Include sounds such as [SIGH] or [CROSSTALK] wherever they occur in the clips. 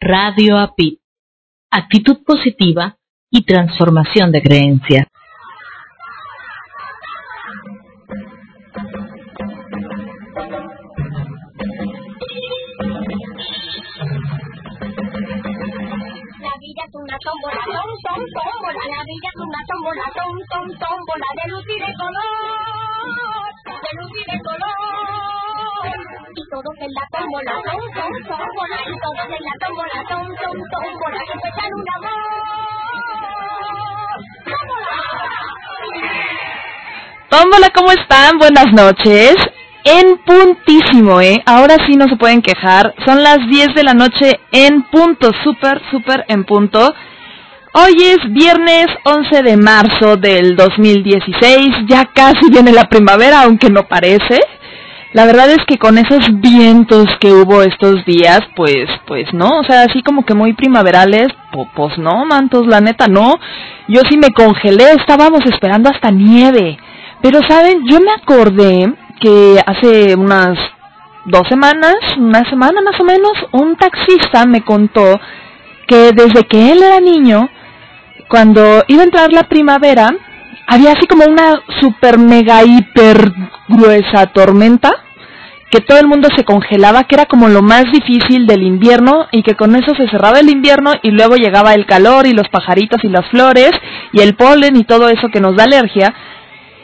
Radio APIT, actitud positiva y transformación de creencia. La vida es una tómbola, tom, tom, tómbola. La vida es una tómbola, tom, tom, tómbola. De luz y de color, de luz y de color. Y todos en la tómbola, tom, tom, tómbola. Y todos en la tómbola, tom, tom, tómbola. Que empezar un amor. ¡Tómbola! Hola, ¿cómo están? Buenas noches. En puntísimo, ¿eh? Ahora sí no se pueden quejar. Son las 10 de la noche en punto, súper, súper en punto. Hoy es viernes 11 de marzo del 2016. Ya casi viene la primavera, aunque no parece. La verdad es que con esos vientos que hubo estos días, pues, pues no, o sea, así como que muy primaverales, po- pues no, mantos, la neta no. Yo sí me congelé, estábamos esperando hasta nieve. Pero saben, yo me acordé que hace unas dos semanas, una semana más o menos, un taxista me contó que desde que él era niño, cuando iba a entrar la primavera, había así como una super mega hiper gruesa tormenta que todo el mundo se congelaba, que era como lo más difícil del invierno y que con eso se cerraba el invierno y luego llegaba el calor y los pajaritos y las flores y el polen y todo eso que nos da alergia.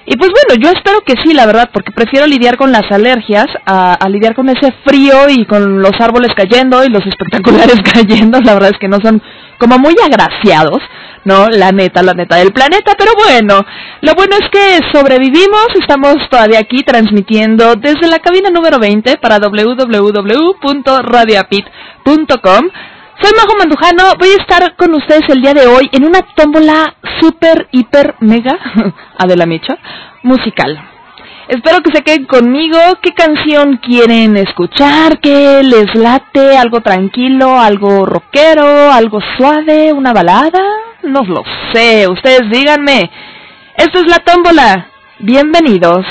Y pues bueno, yo espero que sí, la verdad, porque prefiero lidiar con las alergias a, a lidiar con ese frío y con los árboles cayendo y los espectaculares [LAUGHS] cayendo. La verdad es que no son como muy agraciados, ¿no? La neta, la neta del planeta. Pero bueno, lo bueno es que sobrevivimos. Estamos todavía aquí transmitiendo desde la cabina número 20 para www.radioapit.com. Soy Majo Mandujano, voy a estar con ustedes el día de hoy en una tómbola super, hiper, mega, [LAUGHS] Adela Micha, musical. Espero que se queden conmigo. ¿Qué canción quieren escuchar? ¿Qué les late? ¿Algo tranquilo? ¿Algo rockero? ¿Algo suave? ¿Una balada? No lo sé. Ustedes díganme. Esto es la tómbola. Bienvenidos.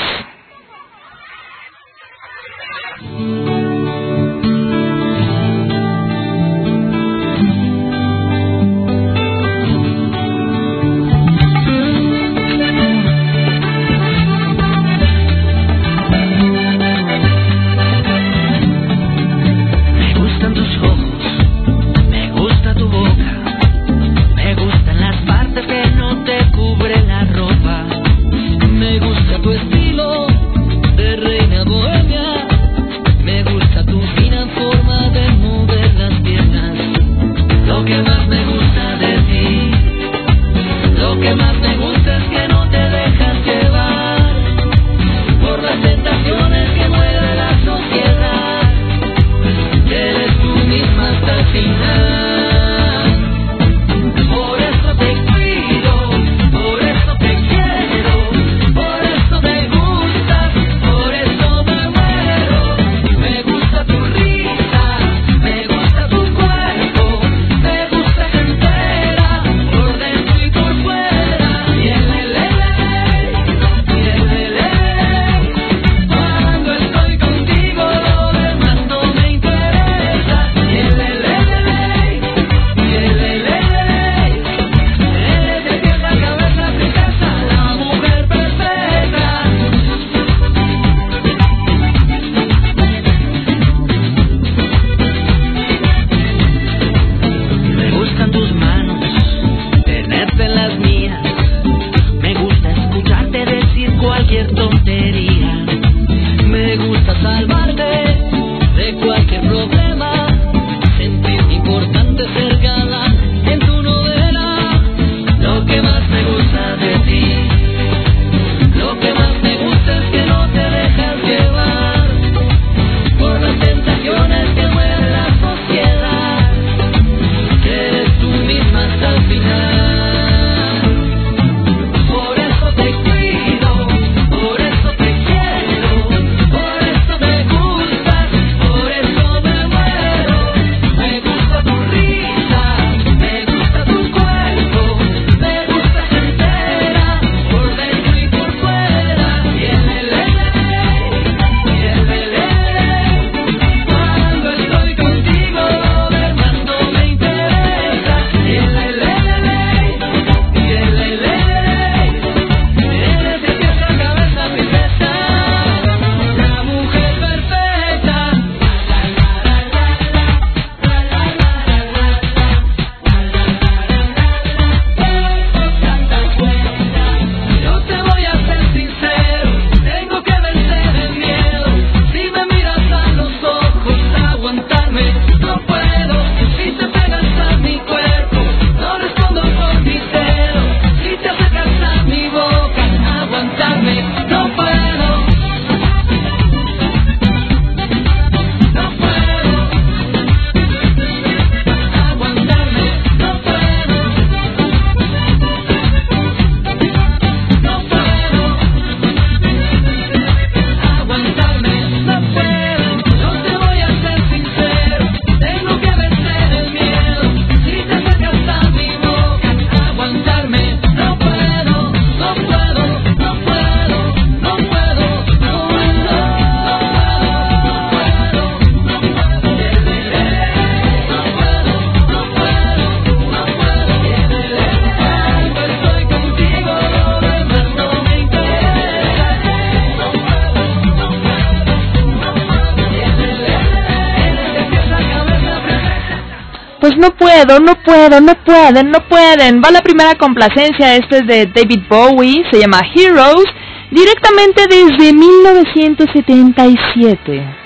No puedo, no pueden, no pueden. Va la primera complacencia, este es de David Bowie, se llama Heroes, directamente desde 1977.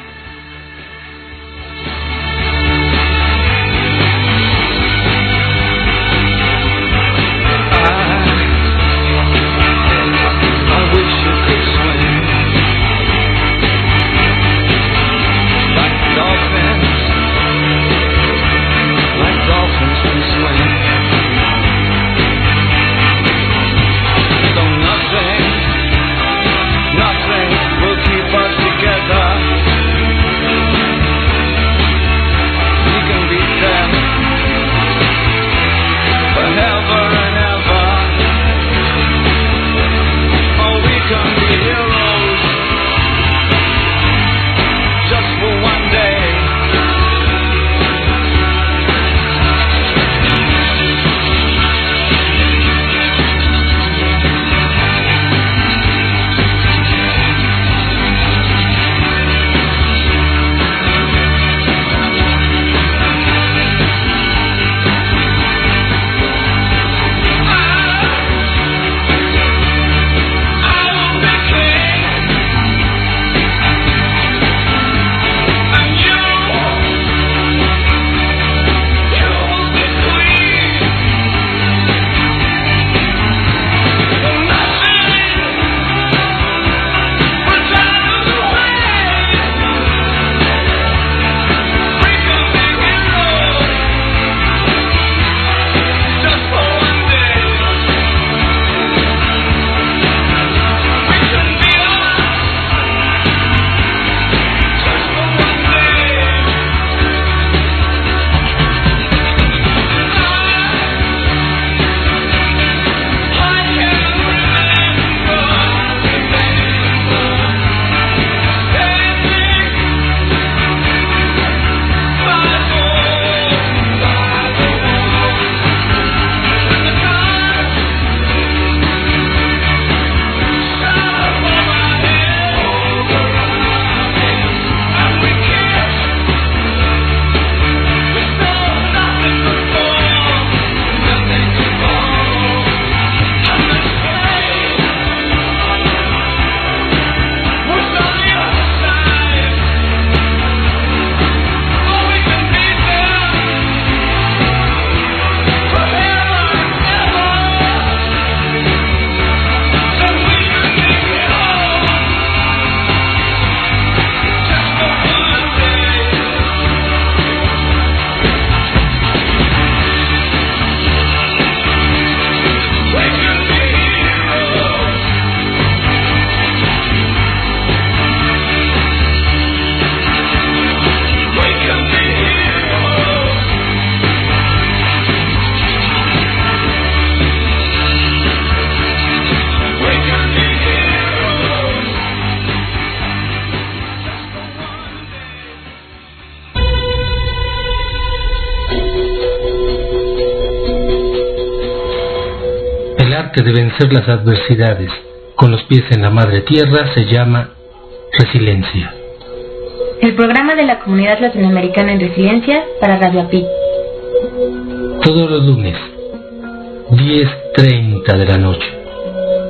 Arte de vencer las adversidades con los pies en la madre tierra se llama resiliencia. El programa de la Comunidad Latinoamericana en Resiliencia para Radio API. Todos los lunes, 10.30 de la noche.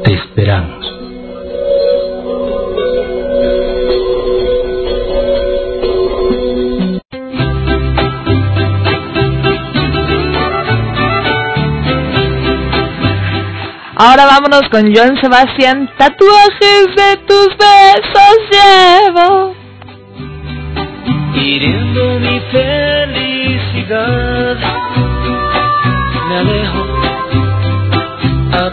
Te esperamos. Ahora vámonos con Joan Sebastián. Tatuajes de tus besos llevo. hiriendo mi felicidad. Me alejo a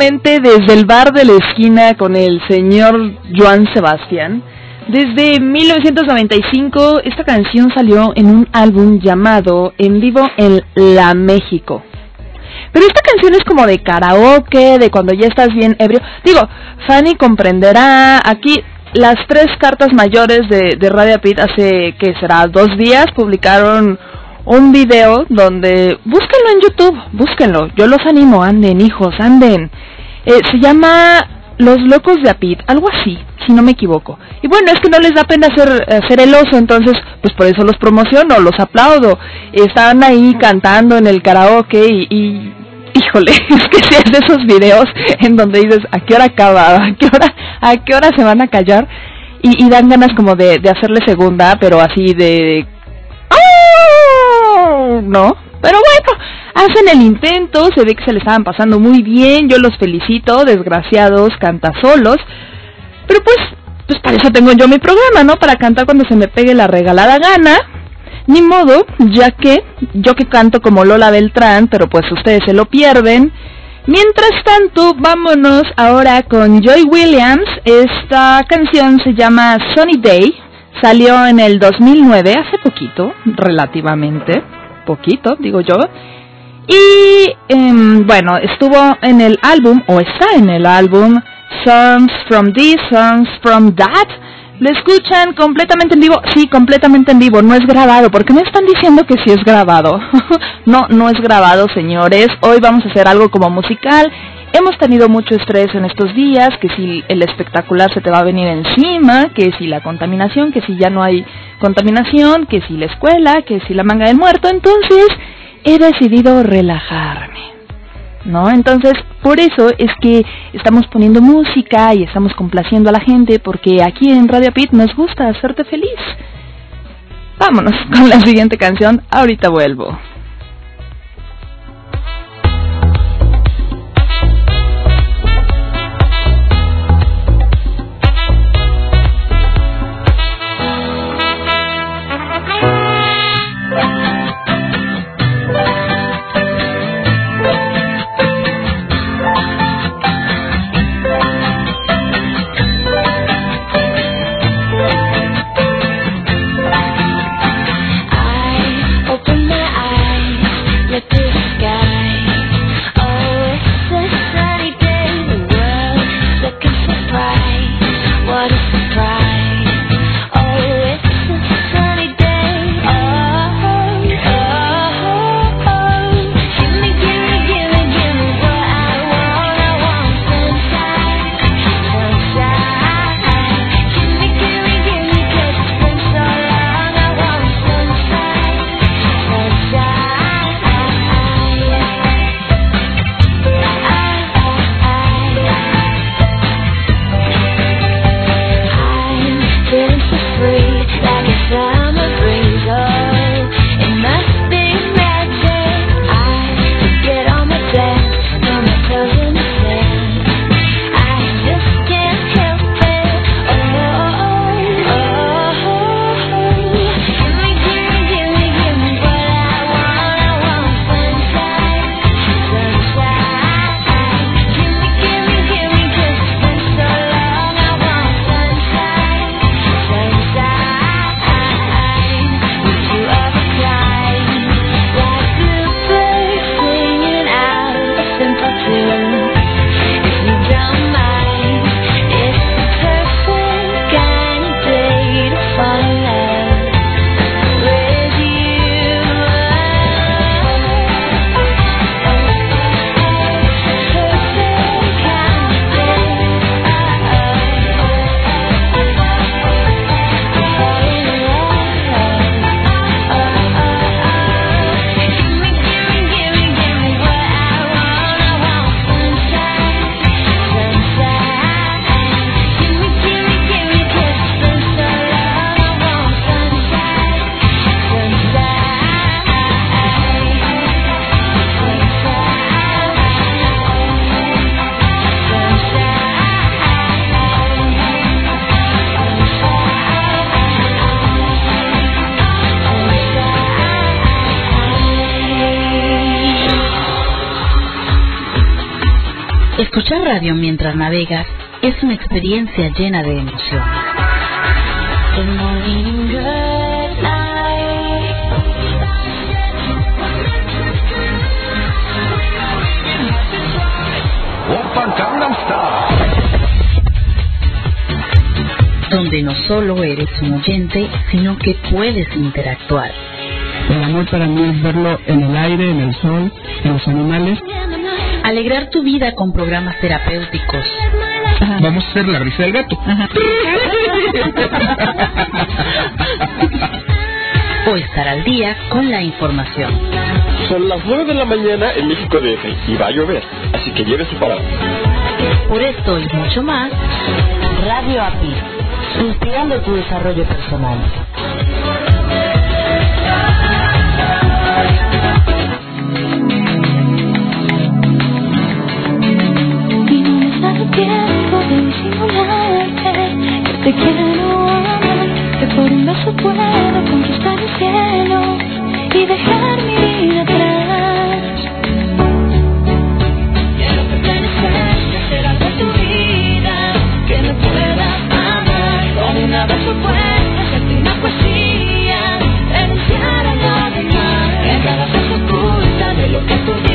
desde el bar de la esquina con el señor Joan Sebastián. Desde 1995 esta canción salió en un álbum llamado En vivo en La México. Pero esta canción es como de karaoke, de cuando ya estás bien ebrio. Digo, Fanny comprenderá, aquí las tres cartas mayores de, de Radio Pit hace, que será, dos días publicaron un video donde, búsquenlo en YouTube, búsquenlo, yo los animo, anden hijos, anden. Eh, se llama Los Locos de Apit, algo así, si no me equivoco. Y bueno, es que no les da pena hacer, hacer el oso, entonces, pues por eso los promociono, los aplaudo. Están ahí cantando en el karaoke y, y híjole, [LAUGHS] es que si es de esos videos en donde dices, ¿a qué hora acaba? ¿A qué hora, a qué hora se van a callar? Y, y dan ganas como de, de hacerle segunda, pero así de... ¿No? Pero bueno, hacen el intento, se ve que se le estaban pasando muy bien, yo los felicito, desgraciados, cantasolos. Pero pues, pues para eso tengo yo mi programa, ¿no? Para cantar cuando se me pegue la regalada gana. Ni modo, ya que yo que canto como Lola Beltrán, pero pues ustedes se lo pierden. Mientras tanto, vámonos ahora con Joy Williams. Esta canción se llama Sunny Day. Salió en el 2009, hace poquito, relativamente. Poquito, digo yo. Y em, bueno, estuvo en el álbum, o está en el álbum, Songs from This, Songs from That. ¿Lo escuchan completamente en vivo? Sí, completamente en vivo, no es grabado. ¿Por qué me están diciendo que sí es grabado? [LAUGHS] no, no es grabado, señores. Hoy vamos a hacer algo como musical. Hemos tenido mucho estrés en estos días, que si el espectacular se te va a venir encima, que si la contaminación, que si ya no hay contaminación, que si la escuela, que si la manga del muerto. Entonces, he decidido relajarme. ¿no? Entonces, por eso es que estamos poniendo música y estamos complaciendo a la gente porque aquí en Radio Pit nos gusta hacerte feliz. Vámonos con la siguiente canción, ahorita vuelvo. Escuchar radio mientras navegas es una experiencia llena de emociones. Donde no solo eres un oyente, sino que puedes interactuar. El amor para mí es verlo en el aire, en el sol, en los animales. Alegrar tu vida con programas terapéuticos. Vamos a hacer la risa del gato. [LAUGHS] o estar al día con la información. Son las 9 de la mañana en México DF y va a llover, así que llévese para. Por esto y mucho más, Radio API, inspirando tu desarrollo personal. Te quiero amar, que por un beso puedo conquistar el cielo y dejar mi vida atrás. Quiero pertenecer, ser algo en tu vida, que me puedas amar con una beso fuerte, hacerte una poesía, renunciar a lo demás, que cada beso oculta de lo que tú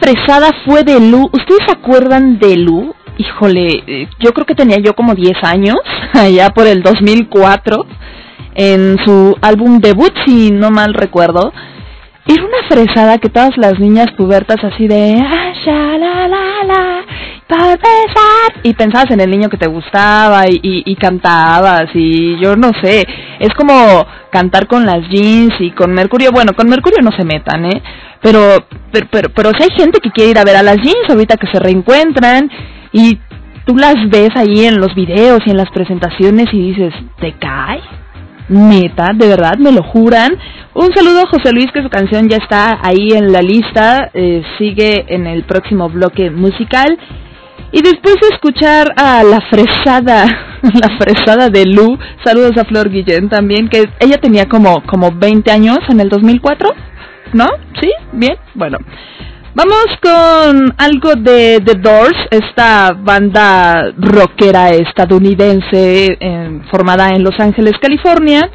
fresada fue de Lu. ¿Ustedes se acuerdan de Lu? Híjole, eh, yo creo que tenía yo como 10 años, [LAUGHS] allá por el 2004, en su álbum debut, si no mal recuerdo. Era una fresada que todas las niñas pubertas así de... Ah, la, la, la, por besar y pensabas en el niño que te gustaba y, y, y cantabas y yo no sé, es como cantar con las jeans y con Mercurio, bueno, con Mercurio no se metan, ¿eh? Pero, pero, pero, pero si hay gente que quiere ir a ver a las jeans ahorita que se reencuentran y tú las ves ahí en los videos y en las presentaciones y dices, ¿te cae? Neta, de verdad, me lo juran. Un saludo a José Luis, que su canción ya está ahí en la lista, eh, sigue en el próximo bloque musical. Y después de escuchar a la fresada, [LAUGHS] la fresada de Lu, saludos a Flor Guillén también, que ella tenía como, como 20 años en el 2004, ¿no? ¿Sí? Bien, bueno. Vamos con algo de The Doors, esta banda rockera estadounidense eh, formada en Los Ángeles, California.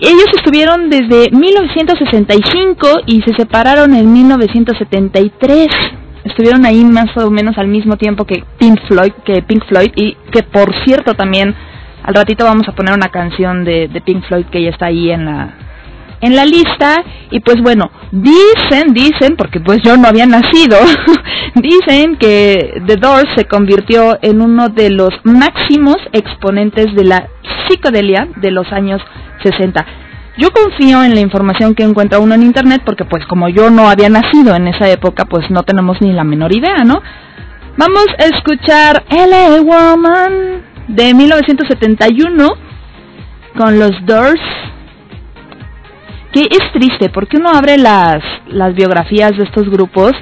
Ellos estuvieron desde 1965 y se separaron en 1973. Estuvieron ahí más o menos al mismo tiempo que Pink Floyd, que Pink Floyd y que por cierto también al ratito vamos a poner una canción de, de Pink Floyd que ya está ahí en la en la lista y pues bueno, dicen, dicen, porque pues yo no había nacido, [LAUGHS] dicen que The Doors se convirtió en uno de los máximos exponentes de la psicodelia de los años 60. Yo confío en la información que encuentra uno en internet porque pues como yo no había nacido en esa época pues no tenemos ni la menor idea, ¿no? Vamos a escuchar LA Woman de 1971 con los Doors que es triste porque uno abre las, las biografías de estos grupos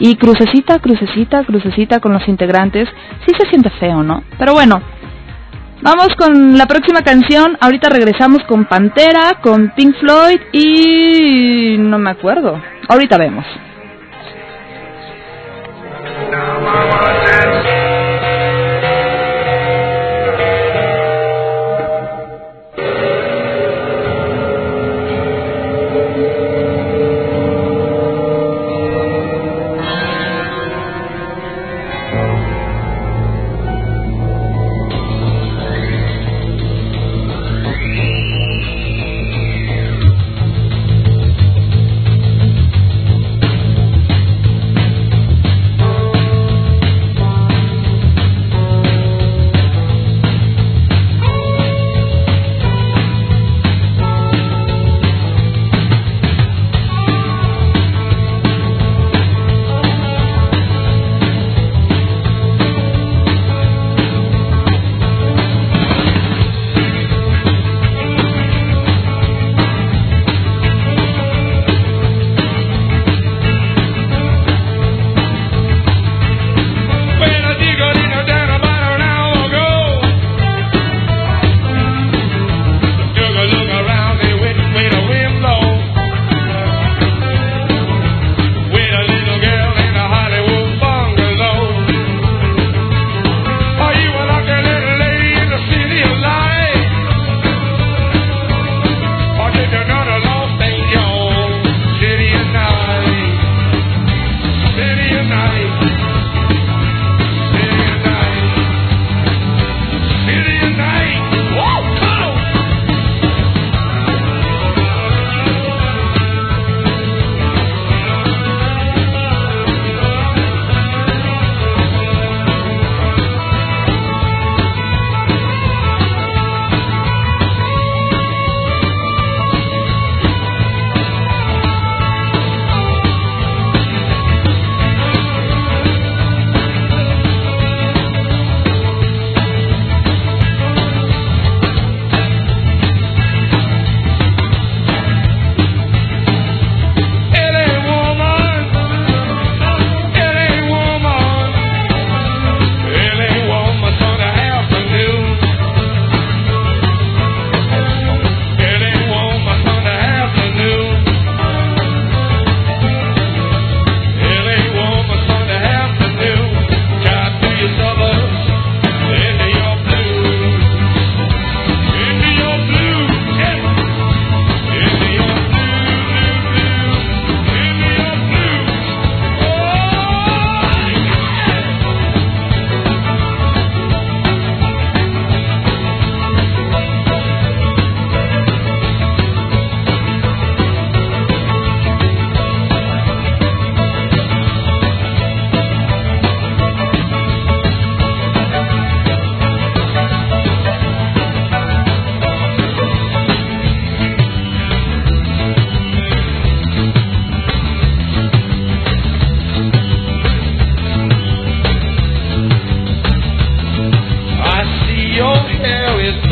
y crucecita, crucecita, crucecita con los integrantes, sí se siente feo, ¿no? Pero bueno, vamos con la próxima canción, ahorita regresamos con Pantera, con Pink Floyd y no me acuerdo, ahorita vemos.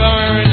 learn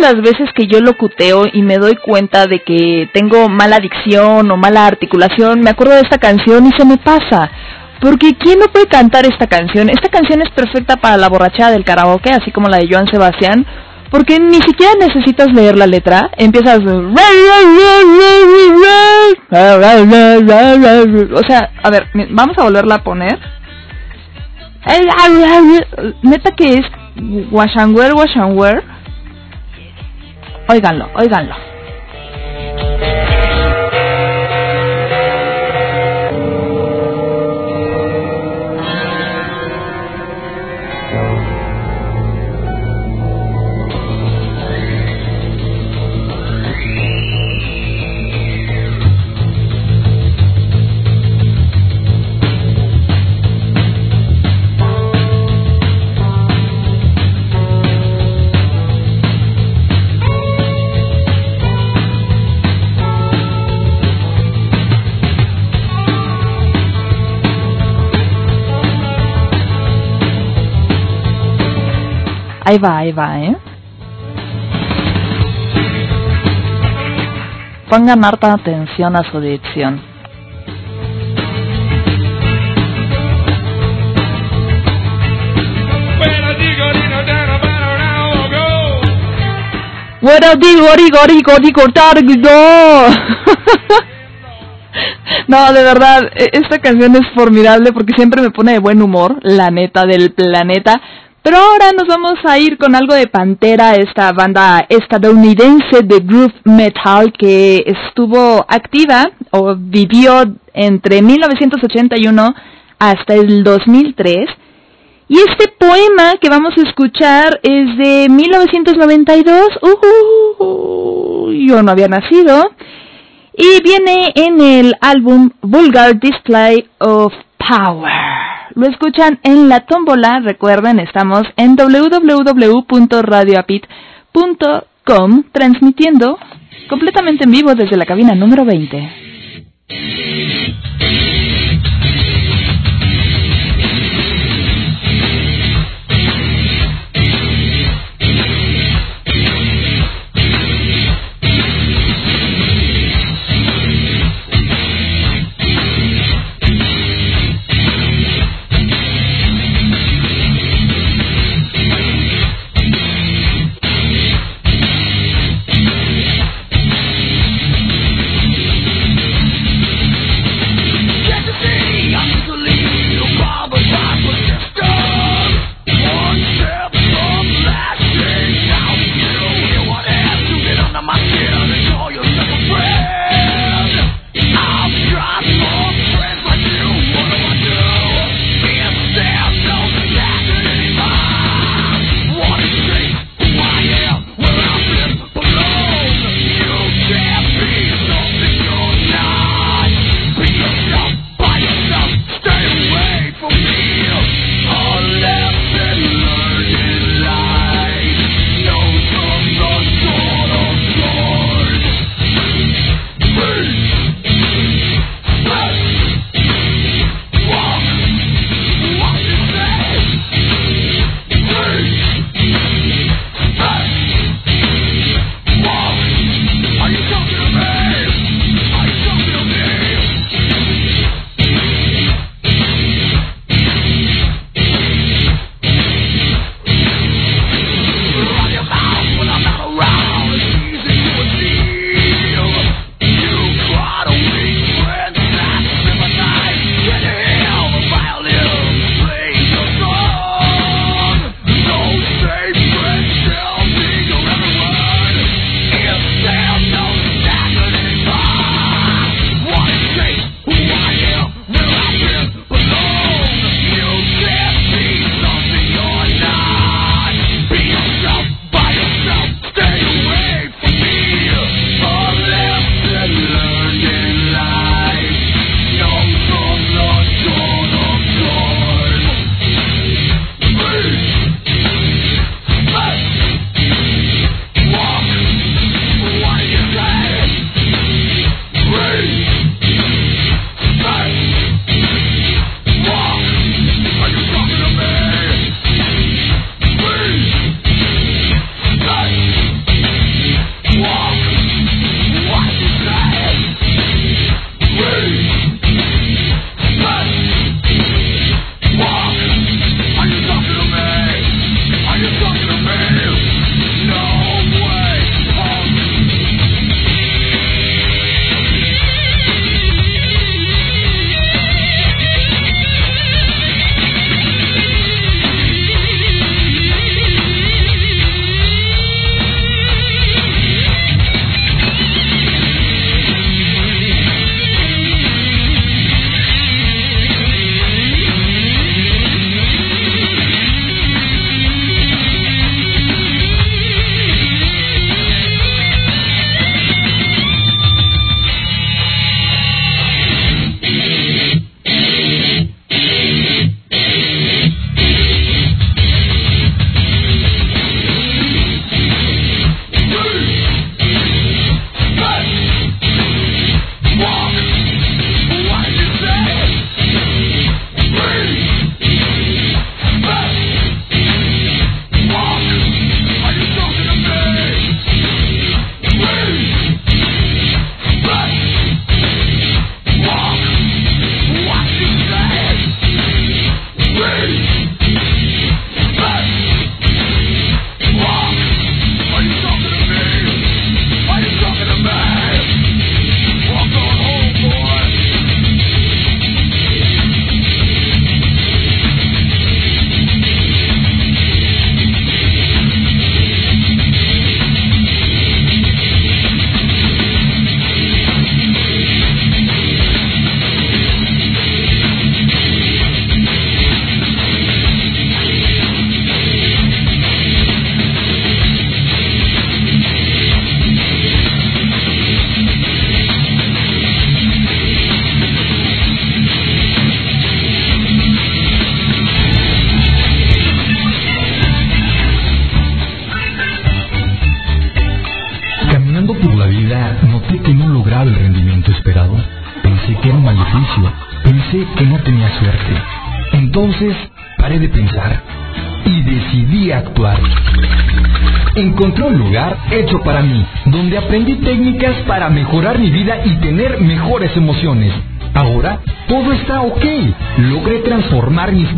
las veces que yo locuteo y me doy cuenta de que tengo mala dicción o mala articulación, me acuerdo de esta canción y se me pasa. Porque ¿quién no puede cantar esta canción? Esta canción es perfecta para la borrachera del karaoke, así como la de Joan Sebastián, porque ni siquiera necesitas leer la letra, empiezas... O sea, a ver, vamos a volverla a poner. Neta que es Washanwer, Washanwer. Óiganlo, óiganlo. Ahí va, ahí va, ¿eh? Pongan harta atención a su dicción. Bueno, digo, digo, digo, digo, digo, [LAUGHS] No, de verdad, e- esta canción es formidable porque siempre me pone de buen humor, la neta del planeta. Pero ahora nos vamos a ir con algo de Pantera, esta banda estadounidense de groove metal que estuvo activa o vivió entre 1981 hasta el 2003. Y este poema que vamos a escuchar es de 1992. Uh, yo no había nacido. Y viene en el álbum Vulgar Display of Power. Lo escuchan en la tómbola. Recuerden, estamos en www.radioapit.com transmitiendo completamente en vivo desde la cabina número 20.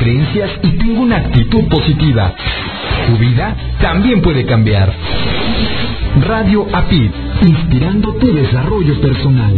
creencias y tengo una actitud positiva. Tu vida también puede cambiar. Radio APID, inspirando tu desarrollo personal.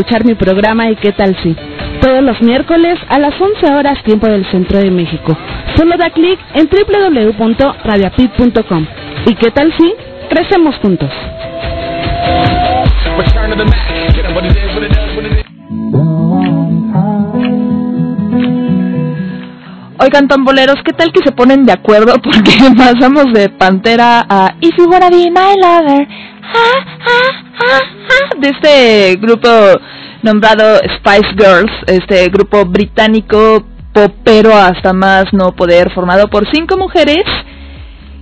escuchar mi programa y qué tal si. Todos los miércoles a las 11 horas tiempo del Centro de México. Solo da clic en www.radioapit.com. ¿Y qué tal si? Crecemos juntos. Oigan, tamboleros, ¿qué tal que se ponen de acuerdo? [LAUGHS] Porque pasamos de Pantera a If You Wanna Be My Lover. De este grupo nombrado Spice Girls, este grupo británico popero hasta más no poder, formado por cinco mujeres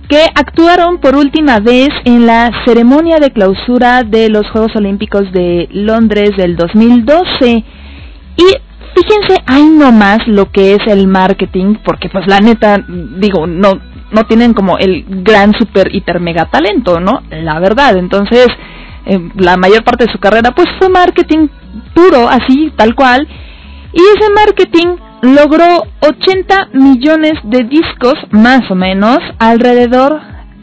que actuaron por última vez en la ceremonia de clausura de los Juegos Olímpicos de Londres del 2012. Y fíjense ahí nomás lo que es el marketing, porque pues la neta, digo, no, no tienen como el gran super hiper mega talento, ¿no? La verdad, entonces eh, la mayor parte de su carrera pues fue marketing puro, así, tal cual. Y ese marketing logró 80 millones de discos, más o menos, alrededor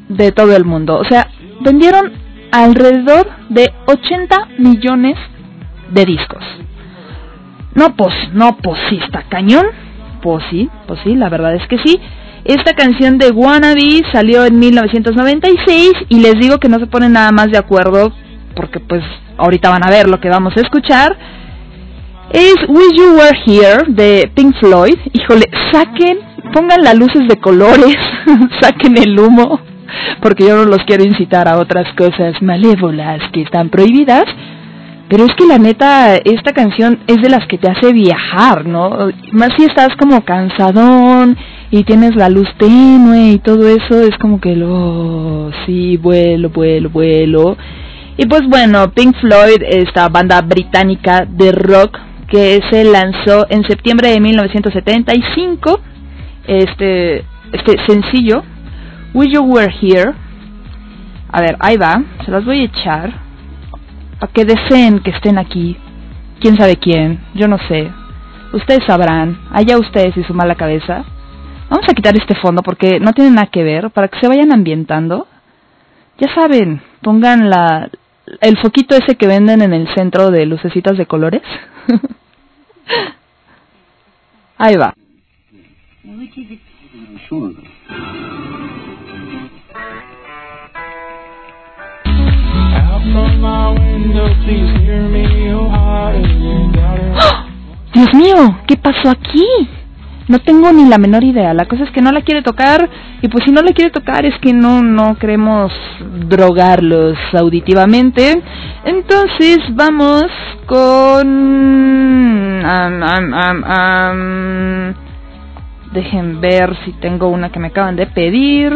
de todo el mundo. O sea, vendieron alrededor de 80 millones de discos. No, pues, no, pues sí, está cañón. Pues sí, pues sí, la verdad es que sí. Esta canción de Wannabe salió en 1996 y les digo que no se ponen nada más de acuerdo porque pues ahorita van a ver lo que vamos a escuchar. Es Wish You Were Here de Pink Floyd. Híjole, saquen, pongan las luces de colores, [LAUGHS] saquen el humo, porque yo no los quiero incitar a otras cosas malévolas que están prohibidas. Pero es que la neta, esta canción es de las que te hace viajar, ¿no? Más si estás como cansadón y tienes la luz tenue y todo eso, es como que lo, sí, vuelo, vuelo, vuelo. Y pues bueno, Pink Floyd, esta banda británica de rock que se lanzó en septiembre de 1975, este, este sencillo, Wish You Were Here. A ver, ahí va, se las voy a echar para que deseen que estén aquí. ¿Quién sabe quién? Yo no sé. Ustedes sabrán. Allá ustedes y su mala cabeza. Vamos a quitar este fondo porque no tiene nada que ver, para que se vayan ambientando. Ya saben, pongan la el foquito ese que venden en el centro de lucecitas de colores. [LAUGHS] Ahí va. Dios mío, ¿qué pasó aquí? No tengo ni la menor idea. La cosa es que no la quiere tocar y pues si no la quiere tocar es que no no queremos drogarlos auditivamente. Entonces vamos con dejen ver si tengo una que me acaban de pedir.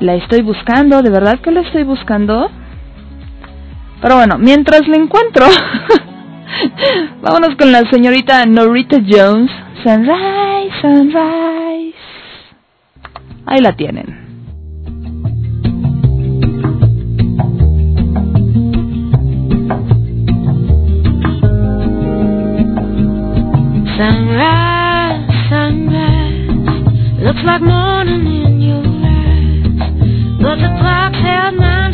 La estoy buscando, de verdad que la estoy buscando. Pero bueno, mientras la encuentro, [LAUGHS] [LAUGHS] vámonos con la señorita Norita Jones. Sunrise, sunrise. Ahí la tienen. Sunrise, sunrise, looks like morning in your eyes, but the clock held nine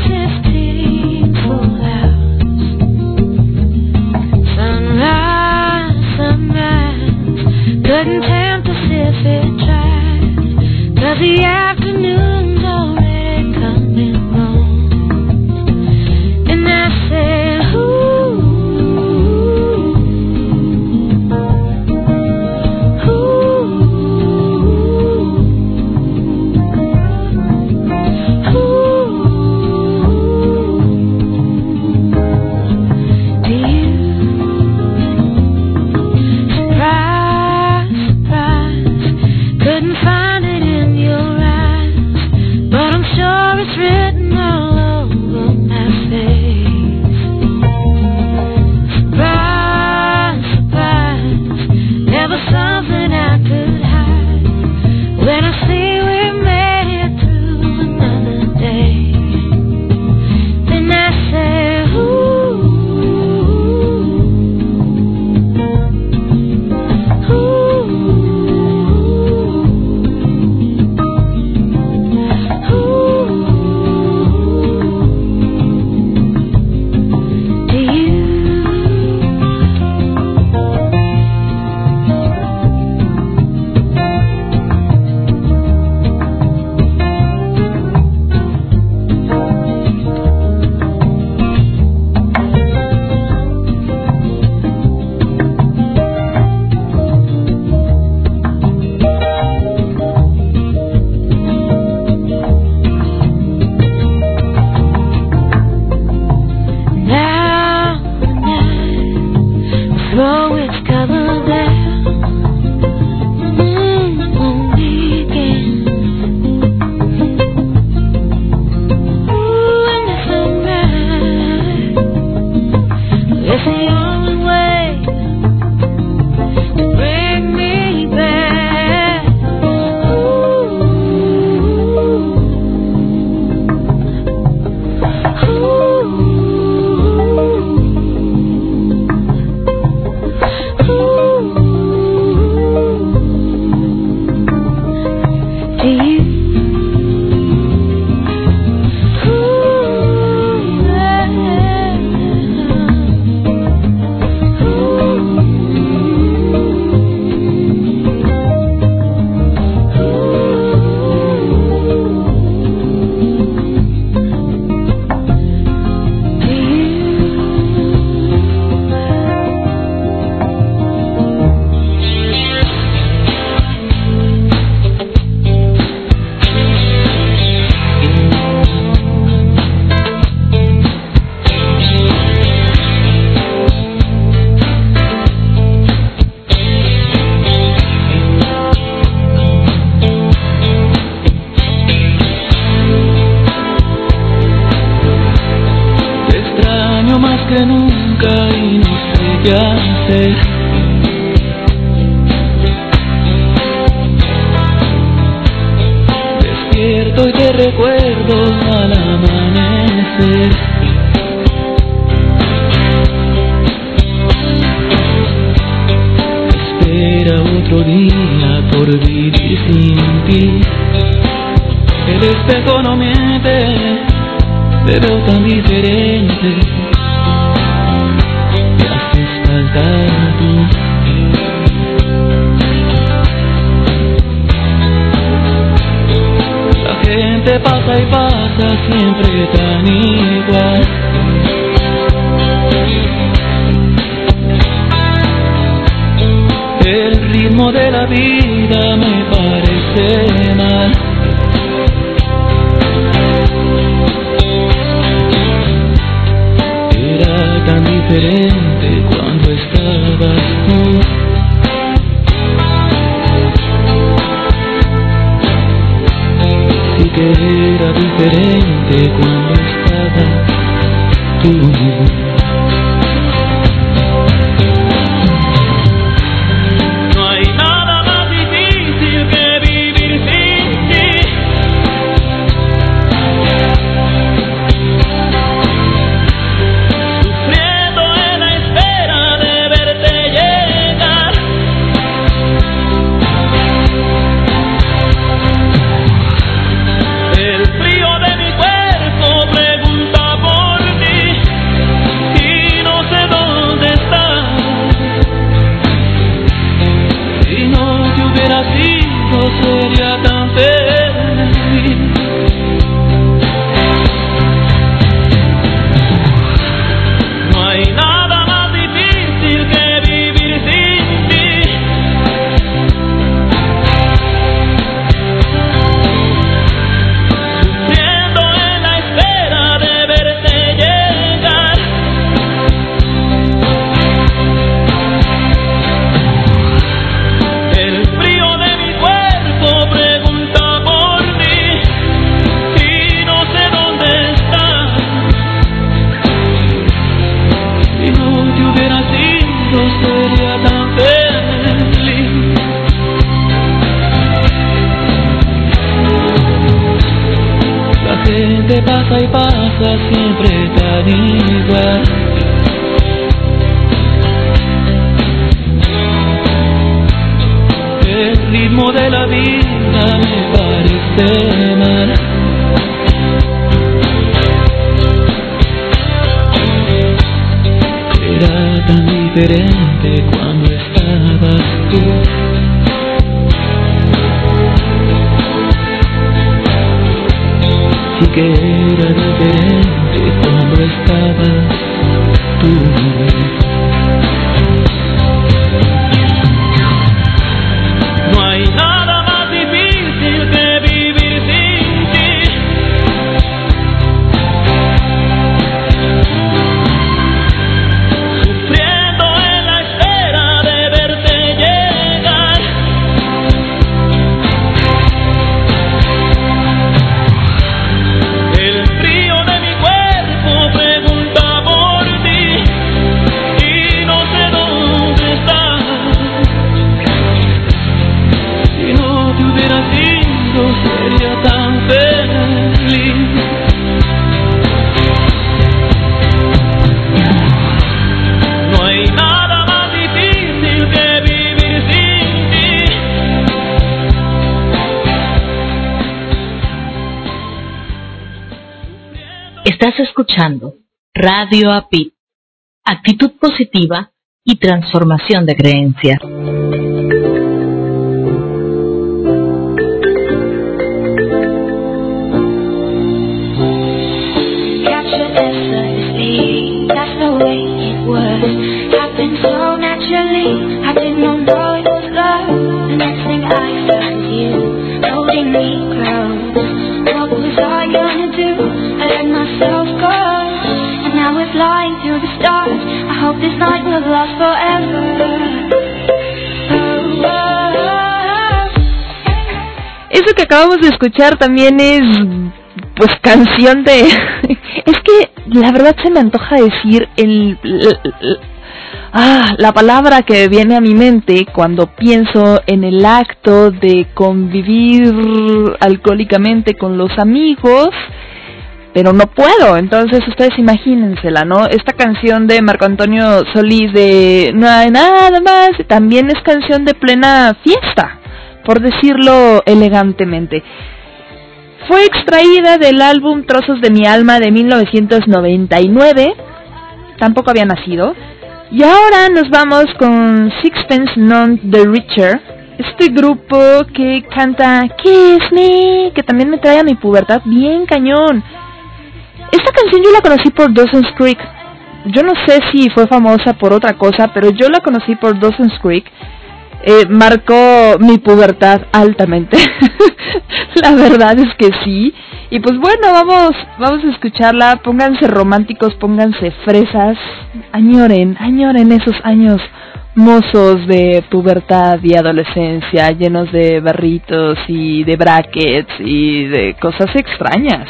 couldn't tempt us if it tried. Cause the afternoon Nabi Estás escuchando Radio APIT, actitud positiva y transformación de creencias. Eso que acabamos de escuchar también es, pues, canción de... [LAUGHS] es que la verdad se me antoja decir el, el Ah, la palabra que viene a mi mente cuando pienso en el acto de convivir alcohólicamente con los amigos pero no puedo, entonces ustedes imagínensela, ¿no? Esta canción de Marco Antonio Solís de No hay nada más, también es canción de plena fiesta, por decirlo elegantemente. Fue extraída del álbum Trozos de mi alma de 1999, tampoco había nacido, y ahora nos vamos con Sixpence None the Richer, este grupo que canta Kiss Me, que también me trae a mi pubertad bien cañón. Esta canción yo la conocí por Dawson's Creek. Yo no sé si fue famosa por otra cosa, pero yo la conocí por Dawson's Creek. Eh, marcó mi pubertad altamente. [LAUGHS] la verdad es que sí. Y pues bueno, vamos, vamos a escucharla. Pónganse románticos, pónganse fresas. Añoren, añoren esos años mozos de pubertad y adolescencia, llenos de barritos y de brackets y de cosas extrañas.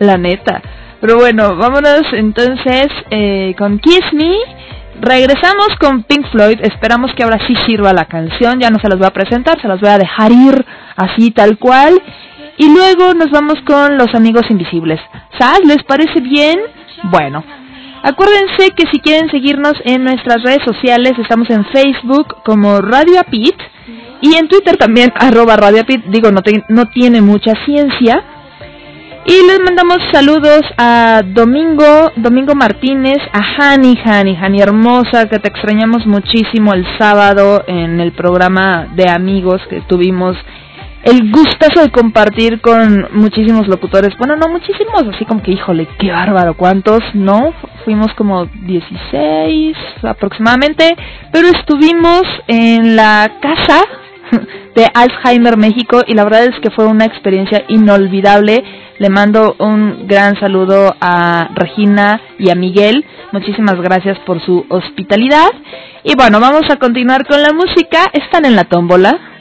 La neta. Pero bueno, vámonos entonces eh, con Kiss Me. Regresamos con Pink Floyd. Esperamos que ahora sí sirva la canción. Ya no se las voy a presentar, se las voy a dejar ir así tal cual. Y luego nos vamos con los amigos invisibles. ¿Sabes? ¿Les parece bien? Bueno. Acuérdense que si quieren seguirnos en nuestras redes sociales, estamos en Facebook como Radio Apit y en Twitter también [LAUGHS] arroba Radio Apit. Digo, no, no tiene mucha ciencia. Y les mandamos saludos a Domingo, Domingo Martínez, a Hani, Hani, Hani hermosa, que te extrañamos muchísimo el sábado en el programa de amigos que tuvimos el gustazo de compartir con muchísimos locutores. Bueno, no muchísimos, así como que, híjole, qué bárbaro, ¿cuántos? No, fuimos como 16 aproximadamente, pero estuvimos en la casa [LAUGHS] de Alzheimer México y la verdad es que fue una experiencia inolvidable. Le mando un gran saludo a Regina y a Miguel. Muchísimas gracias por su hospitalidad. Y bueno, vamos a continuar con la música. Están en la tómbola.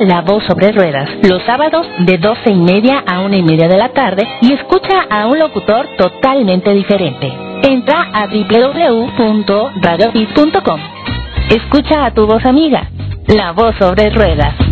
La Voz sobre Ruedas, los sábados de 12 y media a una y media de la tarde y escucha a un locutor totalmente diferente. Entra a www.radiopit.com. Escucha a tu voz amiga, La Voz sobre Ruedas.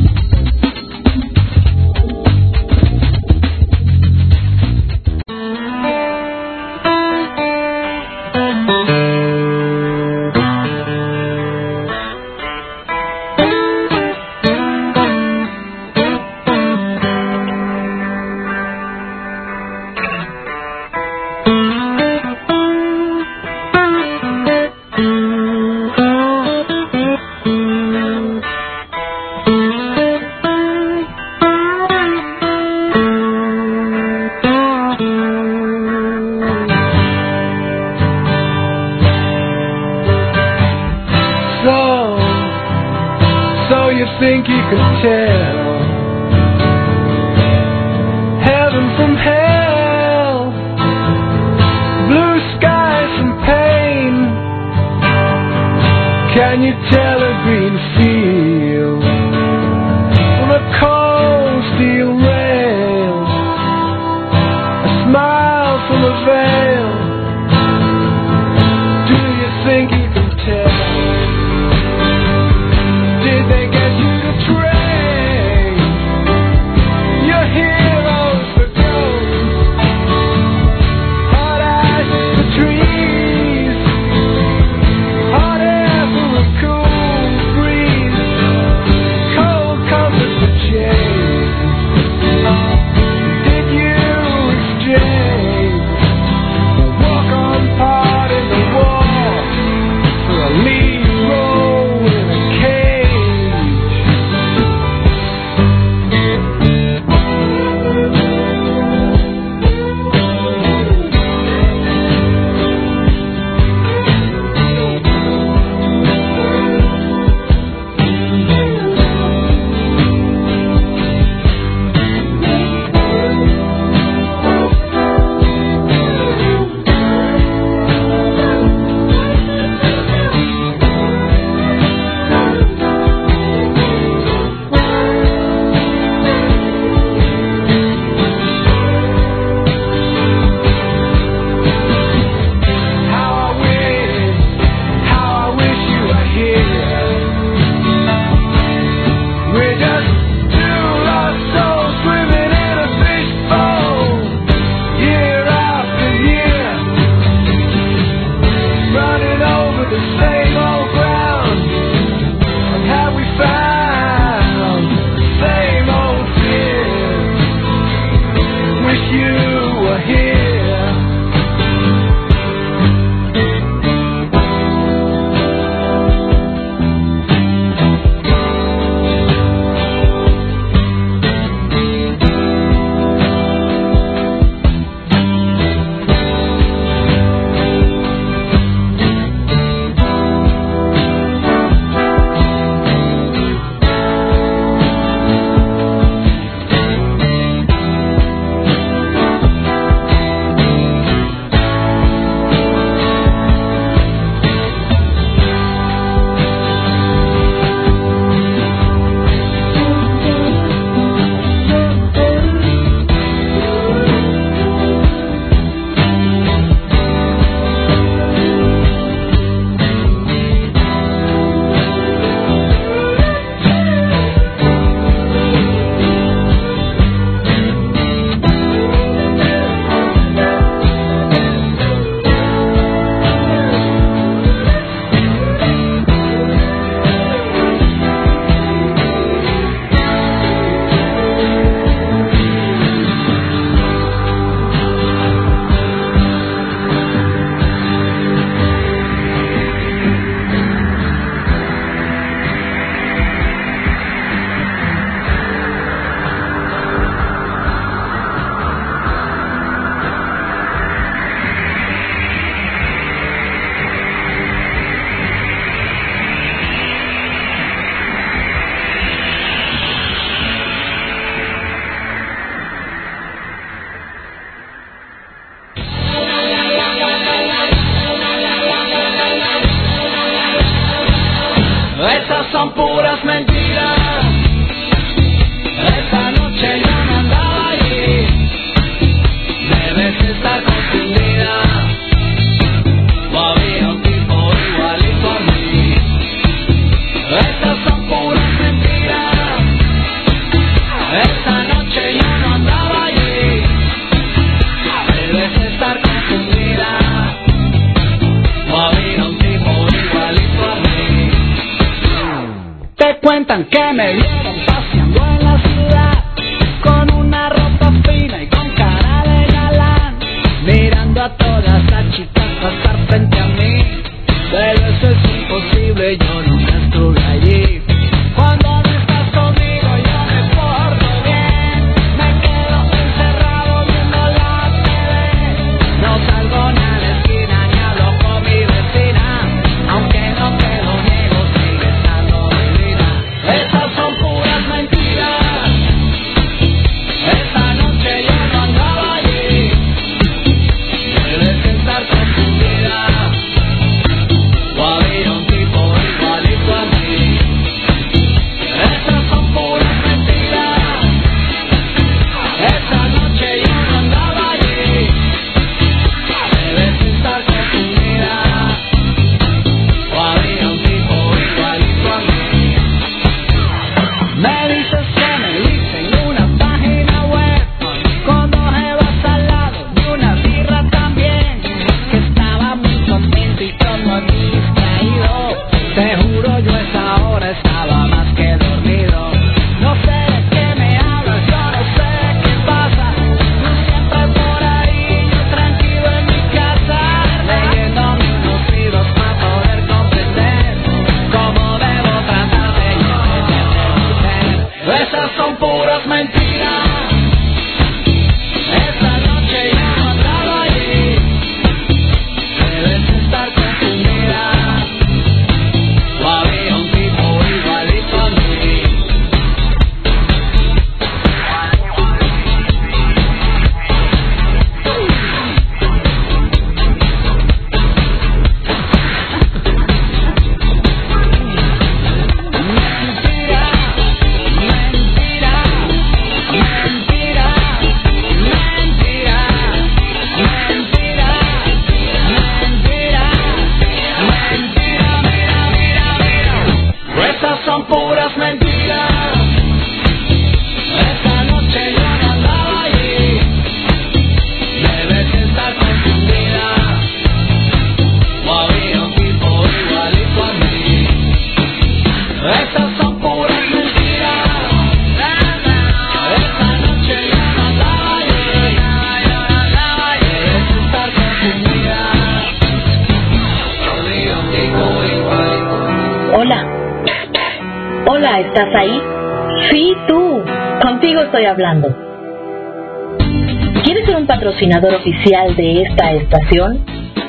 Patrocinador oficial de esta estación?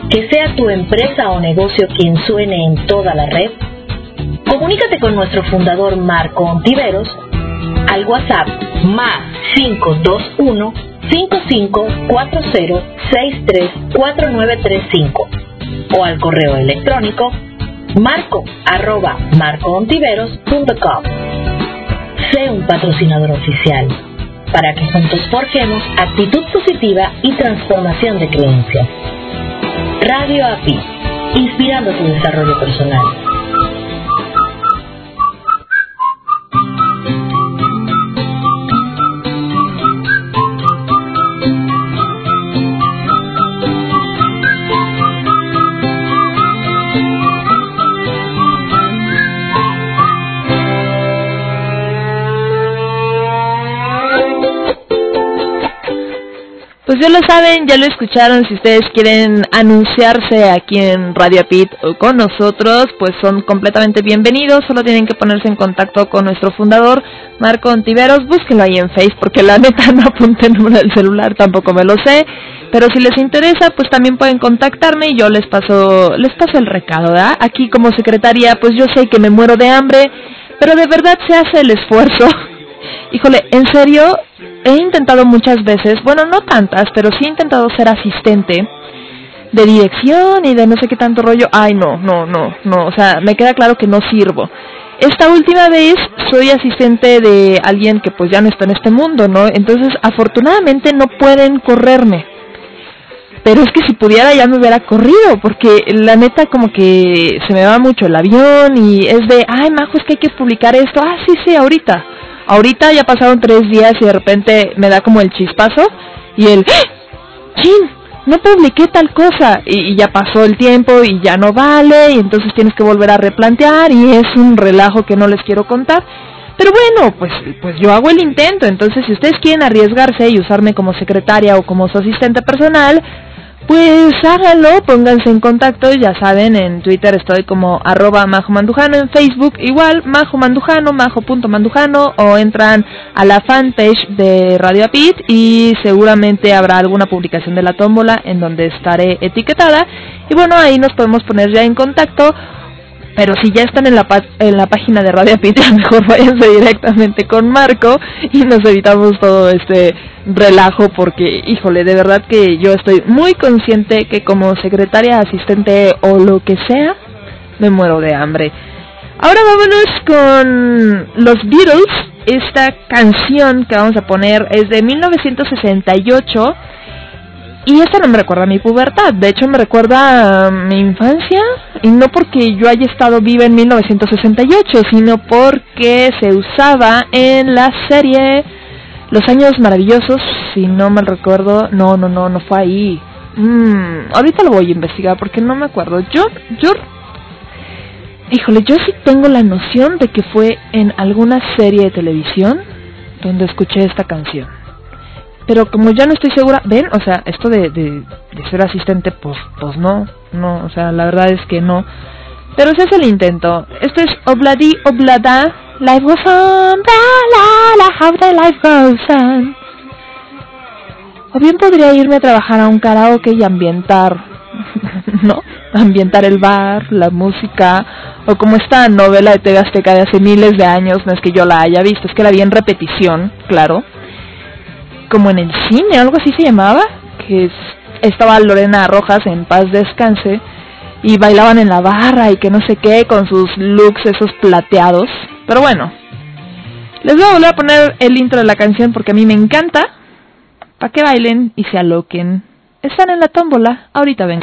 Que sea tu empresa o negocio quien suene en toda la red. Comunícate con nuestro fundador Marco Ontiveros al WhatsApp más 521 5540 634935 o al correo electrónico marco arroba marcoontiveros.com. Sé un patrocinador oficial para que juntos forjemos actitud positiva y transformación de creencias. Radio API, inspirando tu desarrollo personal. Pues ya lo saben, ya lo escucharon, si ustedes quieren anunciarse aquí en Radio Pit o con nosotros, pues son completamente bienvenidos, solo tienen que ponerse en contacto con nuestro fundador, Marco Ontiveros, búsquenlo ahí en Facebook, porque la neta [LAUGHS] no apunté el número del celular, tampoco me lo sé, pero si les interesa, pues también pueden contactarme y yo les paso, les paso el recado, ¿verdad? Aquí como secretaria, pues yo sé que me muero de hambre, pero de verdad se hace el esfuerzo. [LAUGHS] Híjole, en serio, he intentado muchas veces, bueno, no tantas, pero sí he intentado ser asistente de dirección y de no sé qué tanto rollo. Ay, no, no, no, no, o sea, me queda claro que no sirvo. Esta última vez soy asistente de alguien que pues ya no está en este mundo, ¿no? Entonces, afortunadamente no pueden correrme. Pero es que si pudiera ya me hubiera corrido, porque la neta como que se me va mucho el avión y es de, ay, Majo, es que hay que publicar esto. Ah, sí, sí, ahorita. Ahorita ya pasaron tres días y de repente me da como el chispazo y el ¡Ah! ¡Chin! no publiqué tal cosa y, ya pasó el tiempo y ya no vale y entonces tienes que volver a replantear y es un relajo que no les quiero contar. Pero bueno, pues, pues yo hago el intento, entonces si ustedes quieren arriesgarse y usarme como secretaria o como su asistente personal, pues háganlo, pónganse en contacto, ya saben, en Twitter estoy como arroba Majo Mandujano, en Facebook igual, Majo Mandujano, majo.mandujano, o entran a la fanpage de Radio Apit y seguramente habrá alguna publicación de la tómbola en donde estaré etiquetada. Y bueno, ahí nos podemos poner ya en contacto pero si ya están en la, en la página de Radio Apit, [LAUGHS] mejor váyanse directamente con Marco y nos evitamos todo este relajo porque, híjole, de verdad que yo estoy muy consciente que como secretaria, asistente o lo que sea, me muero de hambre. Ahora vámonos con los Beatles. Esta canción que vamos a poner es de 1968 y esta no me recuerda a mi pubertad, de hecho me recuerda a mi infancia, y no porque yo haya estado viva en 1968, sino porque se usaba en la serie Los Años Maravillosos, si no me recuerdo, no, no, no, no fue ahí. Mm, ahorita lo voy a investigar porque no me acuerdo. Yo, yo, híjole, yo sí tengo la noción de que fue en alguna serie de televisión donde escuché esta canción pero como ya no estoy segura, ven, o sea, esto de, de, ser asistente, pues, pues no, no, o sea, la verdad es que no. Pero ese es el intento. Esto es Obladi Oblada, Life goes on, la la, how the life goes on. O bien podría irme a trabajar a un karaoke y ambientar, [LAUGHS] ¿no? Ambientar el bar, la música, o como esta novela de TV Azteca de hace miles de años, no es que yo la haya visto, es que la vi en repetición, claro como en el cine, algo así se llamaba, que estaba Lorena Rojas en paz descanse y bailaban en la barra y que no sé qué con sus looks esos plateados. Pero bueno, les voy a volver a poner el intro de la canción porque a mí me encanta, para que bailen y se aloquen. Están en la tómbola, ahorita ven.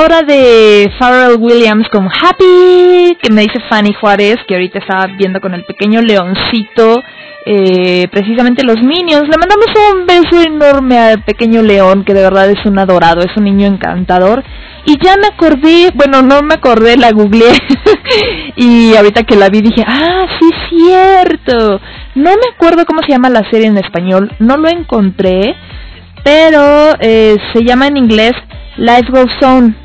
Hora de Pharrell Williams con Happy, que me dice Fanny Juárez, que ahorita estaba viendo con el pequeño leoncito, eh, precisamente los Minions. Le mandamos un beso enorme al pequeño león, que de verdad es un adorado, es un niño encantador. Y ya me acordé, bueno, no me acordé, la googleé. [LAUGHS] y ahorita que la vi dije, ah, sí, cierto. No me acuerdo cómo se llama la serie en español, no lo encontré, pero eh, se llama en inglés Life Goes On.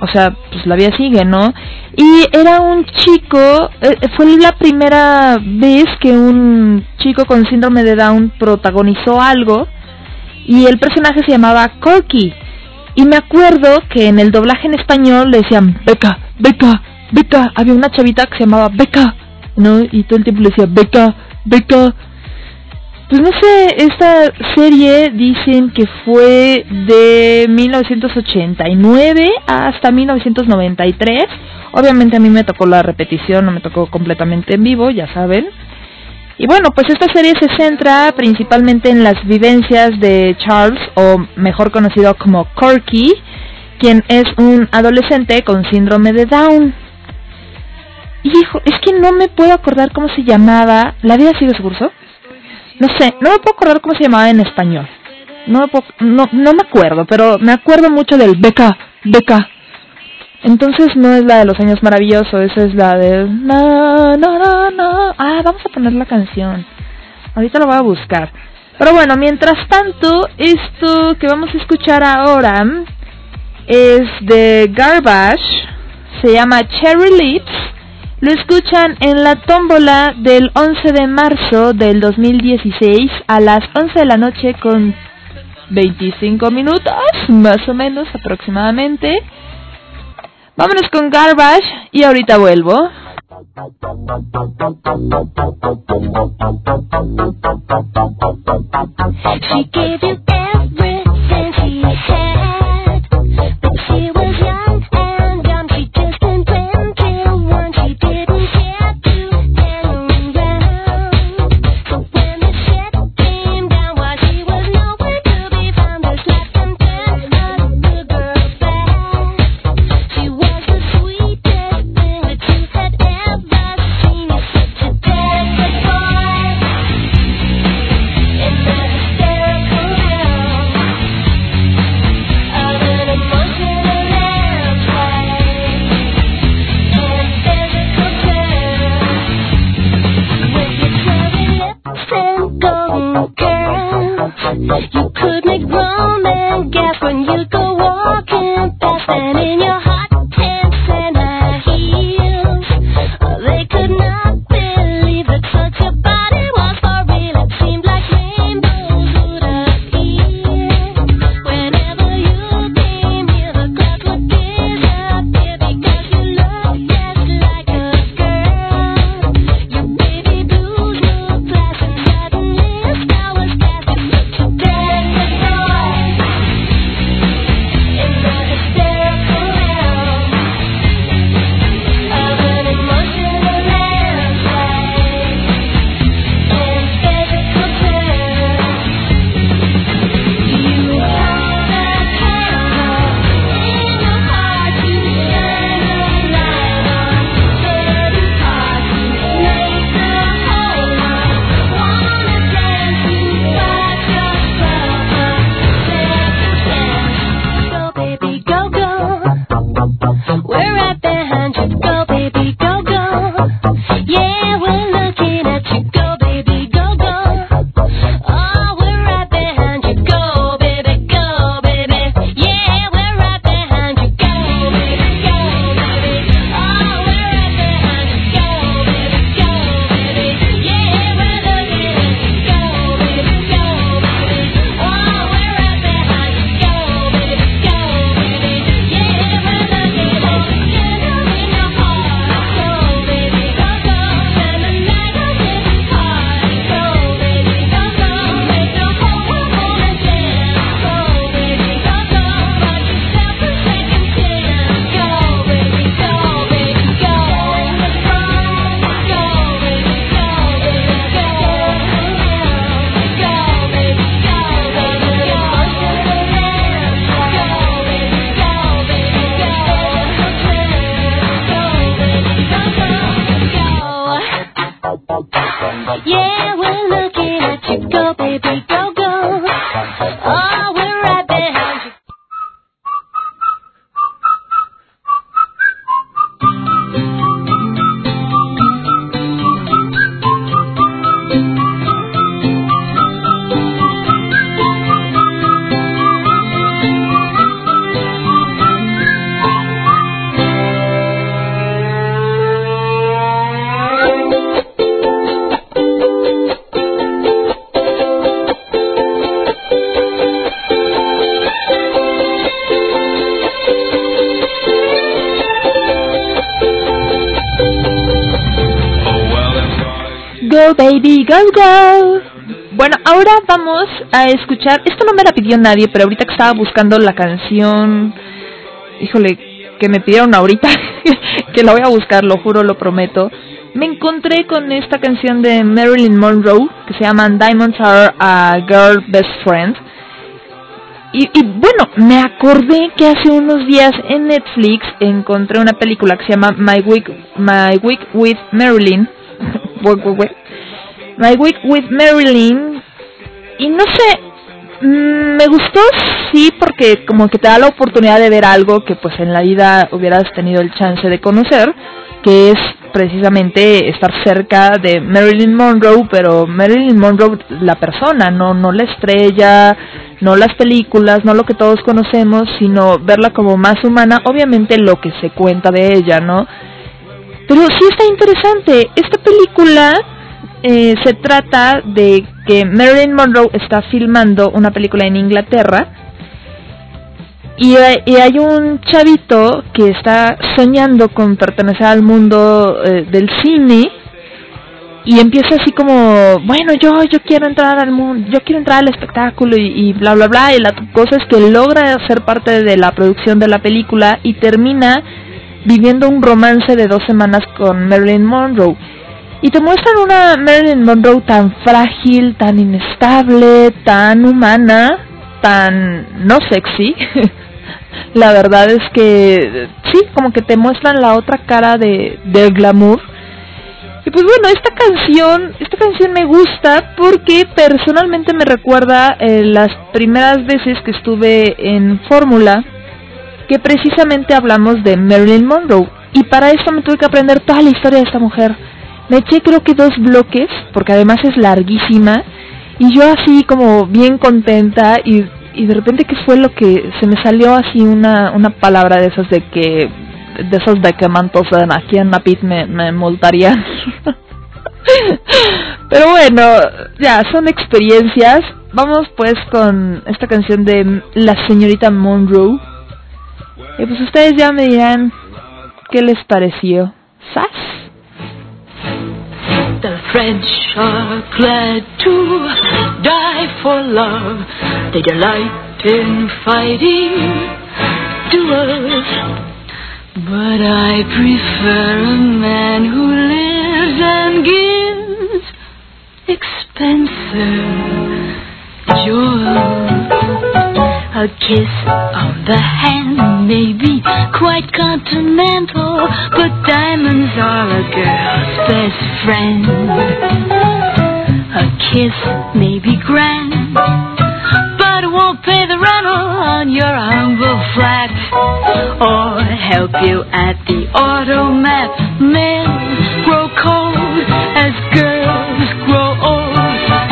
O sea, pues la vida sigue, ¿no? Y era un chico, eh, fue la primera vez que un chico con síndrome de Down protagonizó algo y el personaje se llamaba Corky. Y me acuerdo que en el doblaje en español le decían Beca, Beca, Beca. Había una chavita que se llamaba Beca, ¿no? Y todo el tiempo le decía Beca, Beca. Pues no sé, esta serie dicen que fue de 1989 hasta 1993. Obviamente a mí me tocó la repetición, no me tocó completamente en vivo, ya saben. Y bueno, pues esta serie se centra principalmente en las vivencias de Charles, o mejor conocido como Corky, quien es un adolescente con síndrome de Down. Hijo, es que no me puedo acordar cómo se llamaba. ¿La vida sigue su curso? No sé, no me puedo acordar cómo se llamaba en español. No me, puedo- no, no me acuerdo, pero me acuerdo mucho del Beca, Beca. Entonces no es la de los años maravillosos, esa es la de... No, no, no, no. Ah, vamos a poner la canción. Ahorita la voy a buscar. Pero bueno, mientras tanto, esto que vamos a escuchar ahora es de Garbage, se llama Cherry Lips. Lo escuchan en la tómbola del 11 de marzo del 2016 a las 11 de la noche con 25 minutos, más o menos aproximadamente. Vámonos con Garbage y ahorita vuelvo. She gave you everything she had, but she I'll, Go go. Bueno, ahora vamos a escuchar, esto no me la pidió nadie, pero ahorita que estaba buscando la canción, híjole, que me pidieron ahorita, [LAUGHS] que la voy a buscar, lo juro, lo prometo. Me encontré con esta canción de Marilyn Monroe que se llama Diamonds Are a Girl Best Friend. Y, y bueno, me acordé que hace unos días en Netflix encontré una película que se llama My Week, My Week with Marilyn. [LAUGHS] My Week with Marilyn. Y no sé, mm, me gustó sí porque como que te da la oportunidad de ver algo que pues en la vida hubieras tenido el chance de conocer, que es precisamente estar cerca de Marilyn Monroe, pero Marilyn Monroe la persona, no no la estrella, no las películas, no lo que todos conocemos, sino verla como más humana, obviamente lo que se cuenta de ella, ¿no? Pero sí está interesante. Esta película eh, se trata de que Marilyn Monroe está filmando una película en Inglaterra y, hay- y hay un chavito que está soñando con pertenecer al mundo eh, del cine y empieza así como bueno yo yo quiero entrar al mundo yo quiero entrar al espectáculo y, y bla bla bla y la cosa es que logra ser parte de la producción de la película y termina viviendo un romance de dos semanas con Marilyn Monroe y te muestran una Marilyn Monroe tan frágil tan inestable tan humana tan no sexy [LAUGHS] la verdad es que sí como que te muestran la otra cara de del glamour y pues bueno, esta canción, esta canción me gusta porque personalmente me recuerda eh, las primeras veces que estuve en Fórmula, que precisamente hablamos de Marilyn Monroe. Y para esto me tuve que aprender toda la historia de esta mujer. Me eché creo que dos bloques, porque además es larguísima, y yo así como bien contenta y, y de repente que fue lo que se me salió así una, una palabra de esas de que de esos de que mantos aquí en Napit me, me multarían. [LAUGHS] Pero bueno, ya, son experiencias. Vamos pues con esta canción de la señorita Monroe. Y pues ustedes ya me dirán qué les pareció. ¿Sas? The French are glad to die for love. They delight in fighting duels. But I prefer a man who lives and gives expensive jewels. A kiss on the hand may be quite continental, but diamonds are a girl's best friend. A kiss may be grand, but it won't pay the rental on your humble flat or help you at the automat. Men grow cold as girls grow old,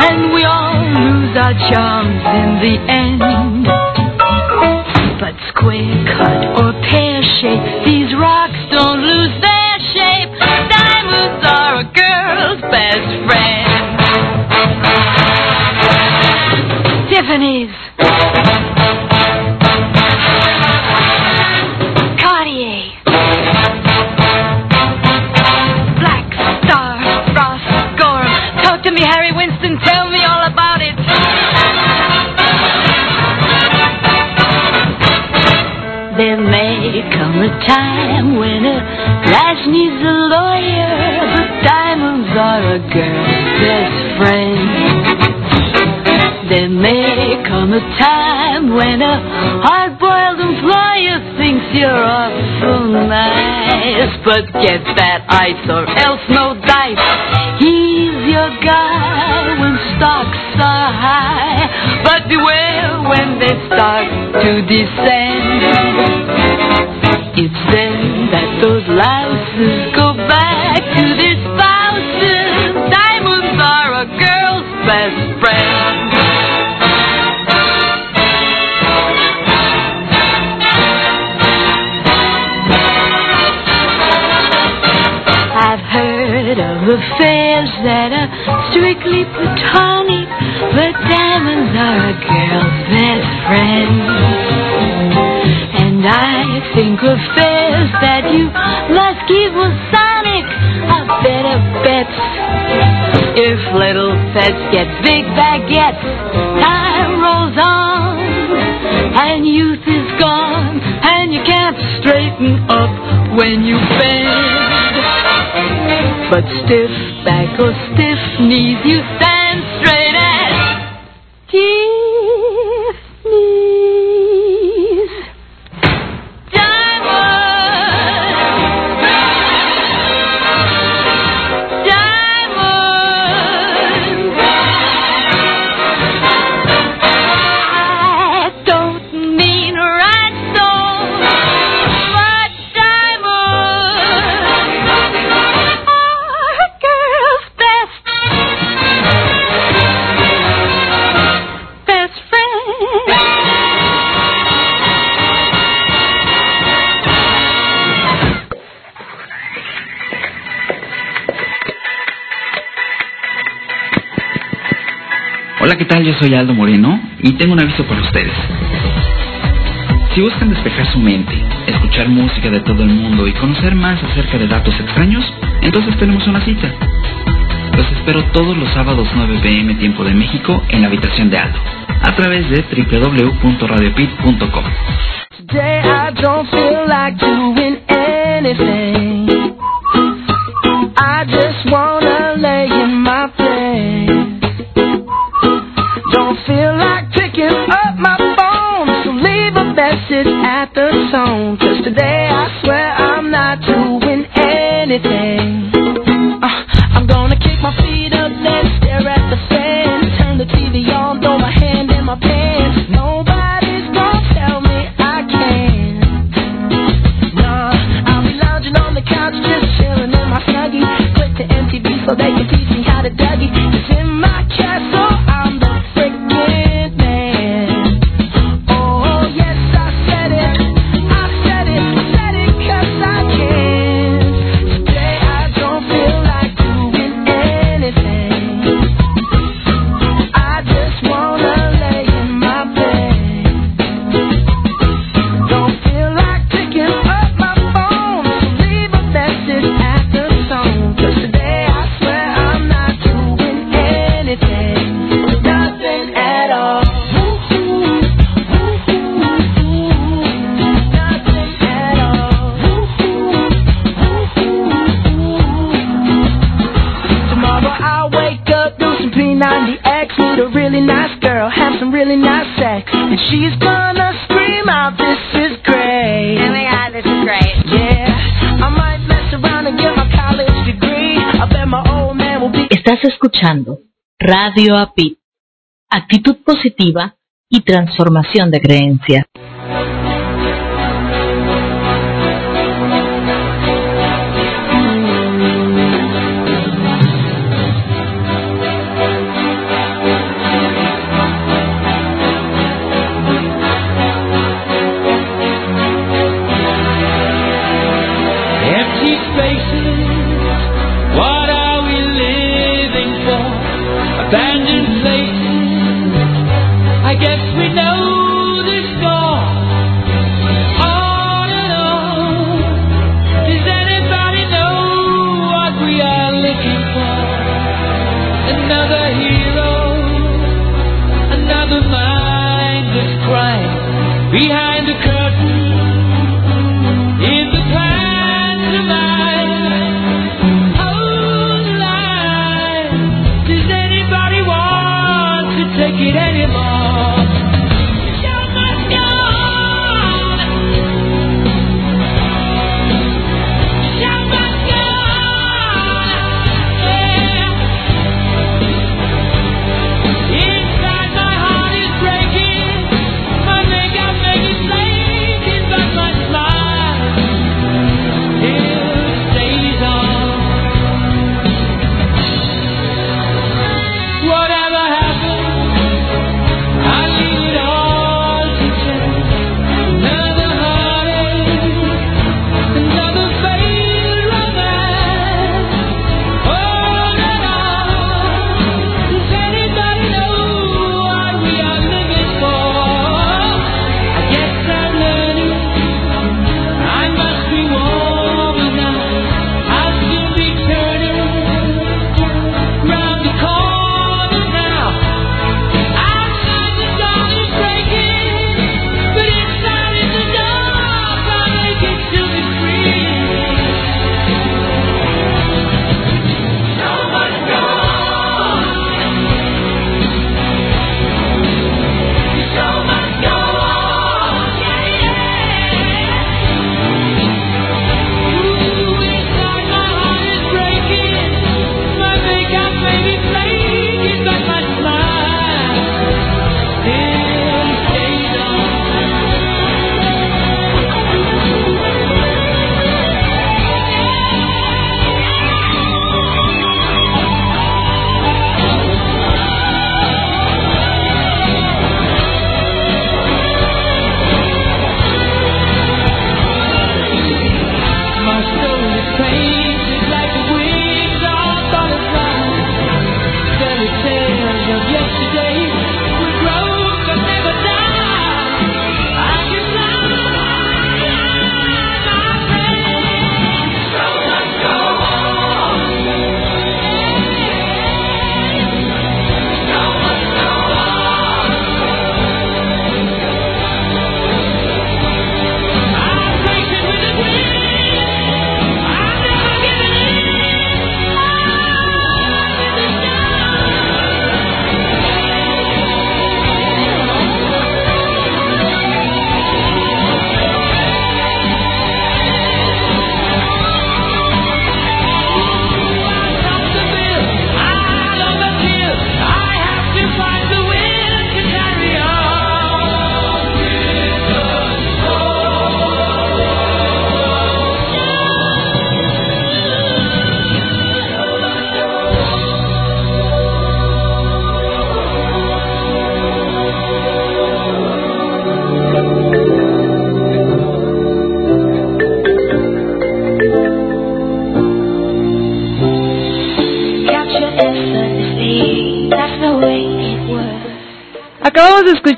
and we all lose our charms in the end. Square cut or pear shape, these rocks don't lose their shape. Diamonds are a girl's best friend. A time when a lass needs a lawyer, but diamonds are a girl's best friend. There may come a time when a hard-boiled employer thinks you're awful nice, but get that ice or else no dice. He's your guy when stocks are high, but beware when they start to descend. It's then that those louses go back to their spouses. Diamonds are a girl's best friend. I've heard of affairs that are strictly platonic, but diamonds are a girl's best friend think of fares that you must give a Sonic a better bet. If little pets get big baguettes, time rolls on, and youth is gone, and you can't straighten up when you bend. But stiff back or stiff knees, you stand straight as teeth. soy Aldo Moreno y tengo un aviso para ustedes. Si buscan despejar su mente, escuchar música de todo el mundo y conocer más acerca de datos extraños, entonces tenemos una cita. Los espero todos los sábados 9 pm tiempo de México en la habitación de Aldo, a través de www.radiopit.com. actitud positiva y transformación de creencias.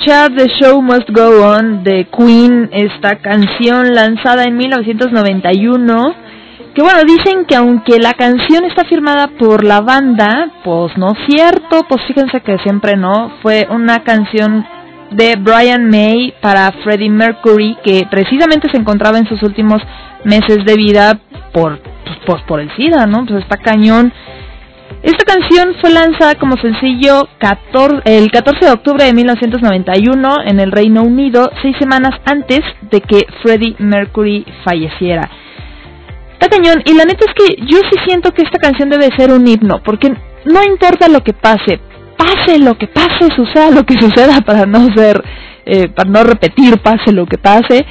The Show Must Go On de Queen, esta canción lanzada en 1991. Que bueno, dicen que aunque la canción está firmada por la banda, pues no es cierto, pues fíjense que siempre no. Fue una canción de Brian May para Freddie Mercury, que precisamente se encontraba en sus últimos meses de vida por, pues por el SIDA, ¿no? Pues está cañón. Esta canción fue lanzada como sencillo 14, el 14 de octubre de 1991 en el Reino Unido, seis semanas antes de que Freddie Mercury falleciera. Está cañón, y la neta es que yo sí siento que esta canción debe ser un himno, porque no importa lo que pase, pase lo que pase, suceda lo que suceda, [LAUGHS] para no ser, eh, para no repetir, pase lo que pase,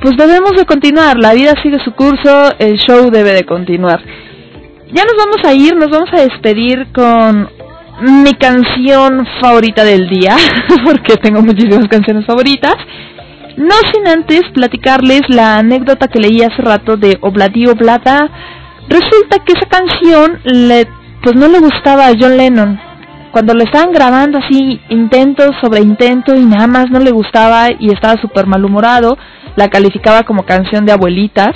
pues debemos de continuar, la vida sigue su curso, el show debe de continuar. Ya nos vamos a ir, nos vamos a despedir con mi canción favorita del día, [LAUGHS] porque tengo muchísimas canciones favoritas. No sin antes platicarles la anécdota que leí hace rato de Obladi Oblada. Resulta que esa canción le, pues no le gustaba a John Lennon. Cuando le estaban grabando así intento sobre intento y nada más no le gustaba y estaba súper malhumorado, la calificaba como canción de abuelitas.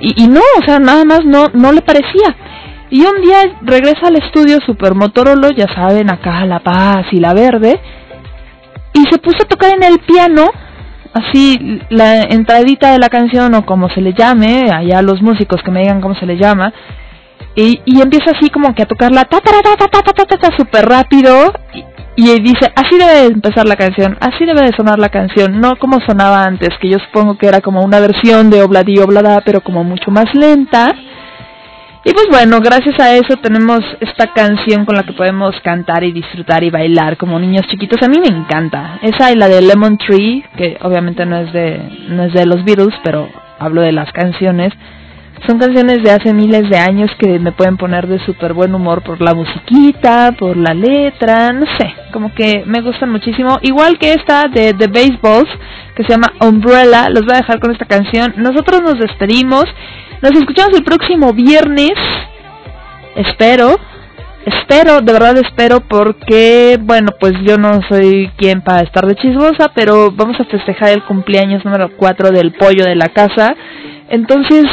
Y, y no, o sea, nada más no, no le parecía. Y un día regresa al estudio Supermotorolo, ya saben, acá La Paz y La Verde, y se puso a tocar en el piano, así la entradita de la canción o como se le llame, allá los músicos que me digan cómo se le llama, y, y empieza así como que a tocarla ta ta ta ta ta ta ta, ta, ta super rápido y dice, así debe de empezar la canción, así debe de sonar la canción, no como sonaba antes, que yo supongo que era como una versión de Obladi Oblada, pero como mucho más lenta. Y pues bueno, gracias a eso tenemos esta canción con la que podemos cantar y disfrutar y bailar como niños chiquitos. A mí me encanta. Esa y la de Lemon Tree, que obviamente no es de, no es de los Beatles, pero hablo de las canciones. Son canciones de hace miles de años que me pueden poner de súper buen humor por la musiquita, por la letra, no sé, como que me gustan muchísimo. Igual que esta de The Baseballs, que se llama Umbrella, los voy a dejar con esta canción. Nosotros nos despedimos, nos escuchamos el próximo viernes, espero, espero, de verdad espero, porque, bueno, pues yo no soy quien para estar de chismosa, pero vamos a festejar el cumpleaños número 4 del pollo de la casa. Entonces,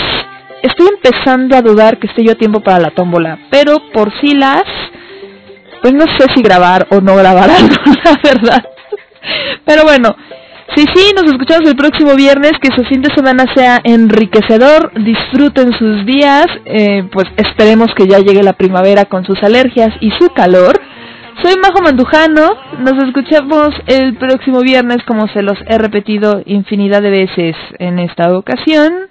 estoy empezando a dudar que esté yo a tiempo para la tómbola, pero por si las, pues no sé si grabar o no grabar [LAUGHS] algo, la verdad. Pero bueno, sí, sí, nos escuchamos el próximo viernes, que su fin de semana sea enriquecedor, disfruten sus días, eh, pues esperemos que ya llegue la primavera con sus alergias y su calor. Soy Majo Mandujano, nos escuchamos el próximo viernes como se los he repetido infinidad de veces en esta ocasión.